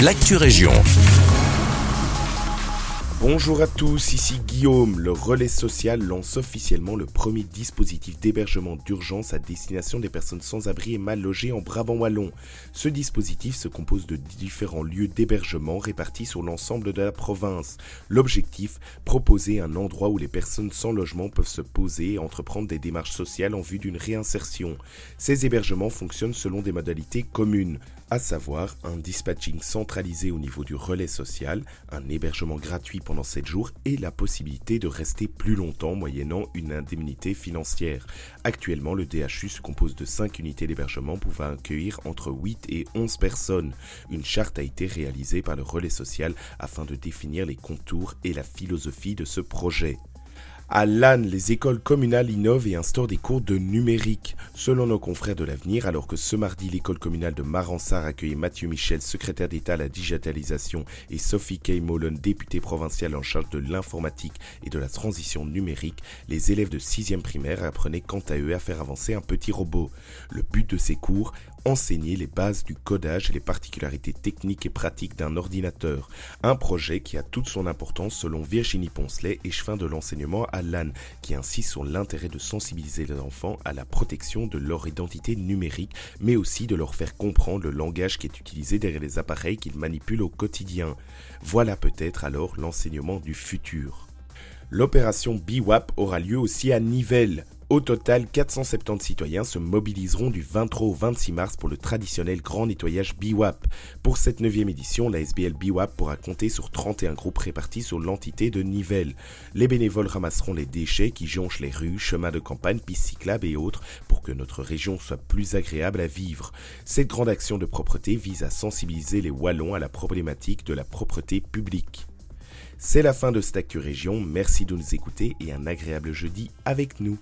l'actu région. Bonjour à tous, ici Guillaume. Le relais social lance officiellement le premier dispositif d'hébergement d'urgence à destination des personnes sans abri et mal logées en Brabant Wallon. Ce dispositif se compose de différents lieux d'hébergement répartis sur l'ensemble de la province. L'objectif, proposer un endroit où les personnes sans logement peuvent se poser et entreprendre des démarches sociales en vue d'une réinsertion. Ces hébergements fonctionnent selon des modalités communes à savoir un dispatching centralisé au niveau du relais social, un hébergement gratuit pendant 7 jours et la possibilité de rester plus longtemps moyennant une indemnité financière. Actuellement, le DHU se compose de 5 unités d'hébergement pouvant accueillir entre 8 et 11 personnes. Une charte a été réalisée par le relais social afin de définir les contours et la philosophie de ce projet. À Lannes, les écoles communales innovent et instaurent des cours de numérique. Selon nos confrères de l'avenir, alors que ce mardi, l'école communale de Maransart accueillait Mathieu Michel, secrétaire d'État à la digitalisation, et Sophie Kay députée provinciale en charge de l'informatique et de la transition numérique, les élèves de 6e primaire apprenaient quant à eux à faire avancer un petit robot. Le but de ces cours, enseigner les bases du codage et les particularités techniques et pratiques d'un ordinateur. Un projet qui a toute son importance selon Virginie Poncelet, échevin de l'enseignement à LAN, qui insiste sur l'intérêt de sensibiliser les enfants à la protection de leur identité numérique, mais aussi de leur faire comprendre le langage qui est utilisé derrière les appareils qu'ils manipulent au quotidien. Voilà peut-être alors l'enseignement du futur. L'opération BIWAP aura lieu aussi à Nivelles. Au total, 470 citoyens se mobiliseront du 23 au 26 mars pour le traditionnel grand nettoyage BIWAP. Pour cette 9e édition, la SBL BIWAP pourra compter sur 31 groupes répartis sur l'entité de Nivelles. Les bénévoles ramasseront les déchets qui jonchent les rues, chemins de campagne, pistes cyclables et autres pour que notre région soit plus agréable à vivre. Cette grande action de propreté vise à sensibiliser les Wallons à la problématique de la propreté publique. C'est la fin de cette Région, merci de nous écouter et un agréable jeudi avec nous.